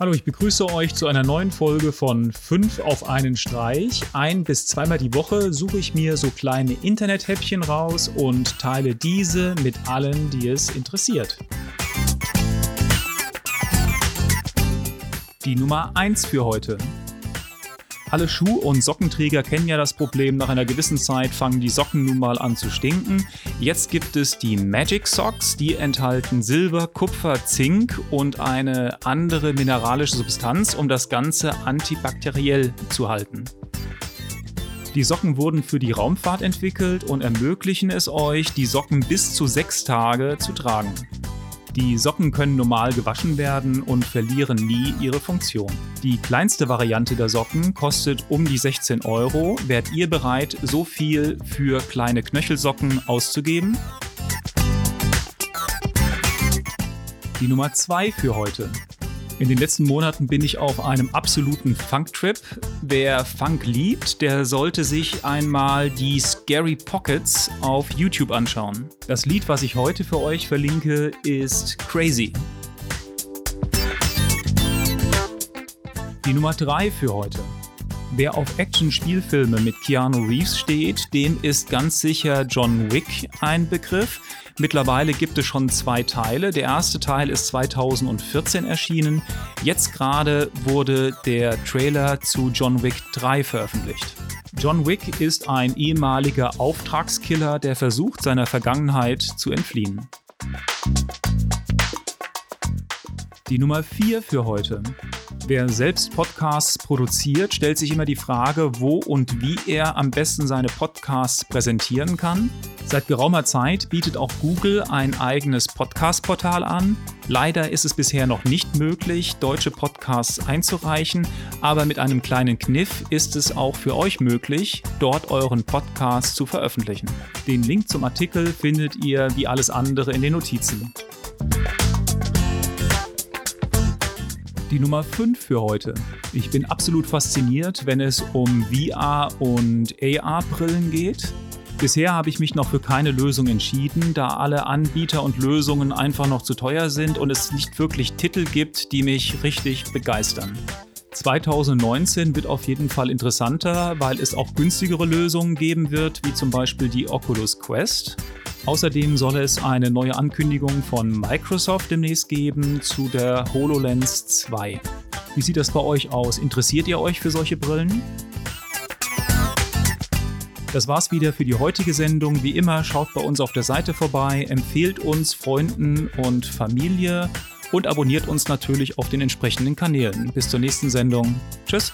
Hallo, ich begrüße euch zu einer neuen Folge von 5 auf einen Streich. Ein bis zweimal die Woche suche ich mir so kleine Internethäppchen raus und teile diese mit allen, die es interessiert. Die Nummer 1 für heute. Alle Schuh- und Sockenträger kennen ja das Problem, nach einer gewissen Zeit fangen die Socken nun mal an zu stinken. Jetzt gibt es die Magic Socks, die enthalten Silber, Kupfer, Zink und eine andere mineralische Substanz, um das Ganze antibakteriell zu halten. Die Socken wurden für die Raumfahrt entwickelt und ermöglichen es euch, die Socken bis zu sechs Tage zu tragen. Die Socken können normal gewaschen werden und verlieren nie ihre Funktion. Die kleinste Variante der Socken kostet um die 16 Euro. Wärt ihr bereit, so viel für kleine Knöchelsocken auszugeben? Die Nummer 2 für heute. In den letzten Monaten bin ich auf einem absoluten Funk-Trip. Wer Funk liebt, der sollte sich einmal die Scary Pockets auf YouTube anschauen. Das Lied, was ich heute für euch verlinke, ist Crazy. Die Nummer 3 für heute. Wer auf Action-Spielfilme mit Keanu Reeves steht, dem ist ganz sicher John Wick ein Begriff. Mittlerweile gibt es schon zwei Teile. Der erste Teil ist 2014 erschienen. Jetzt gerade wurde der Trailer zu John Wick 3 veröffentlicht. John Wick ist ein ehemaliger Auftragskiller, der versucht, seiner Vergangenheit zu entfliehen. Die Nummer 4 für heute. Wer selbst Podcasts produziert, stellt sich immer die Frage, wo und wie er am besten seine Podcasts präsentieren kann. Seit geraumer Zeit bietet auch Google ein eigenes Podcast-Portal an. Leider ist es bisher noch nicht möglich, deutsche Podcasts einzureichen, aber mit einem kleinen Kniff ist es auch für euch möglich, dort euren Podcast zu veröffentlichen. Den Link zum Artikel findet ihr wie alles andere in den Notizen. Die Nummer 5 für heute. Ich bin absolut fasziniert, wenn es um VR und AR-Brillen geht. Bisher habe ich mich noch für keine Lösung entschieden, da alle Anbieter und Lösungen einfach noch zu teuer sind und es nicht wirklich Titel gibt, die mich richtig begeistern. 2019 wird auf jeden Fall interessanter, weil es auch günstigere Lösungen geben wird, wie zum Beispiel die Oculus Quest. Außerdem soll es eine neue Ankündigung von Microsoft demnächst geben zu der HoloLens 2. Wie sieht das bei euch aus? Interessiert ihr euch für solche Brillen? Das war's wieder für die heutige Sendung. Wie immer, schaut bei uns auf der Seite vorbei, empfehlt uns Freunden und Familie und abonniert uns natürlich auf den entsprechenden Kanälen. Bis zur nächsten Sendung. Tschüss.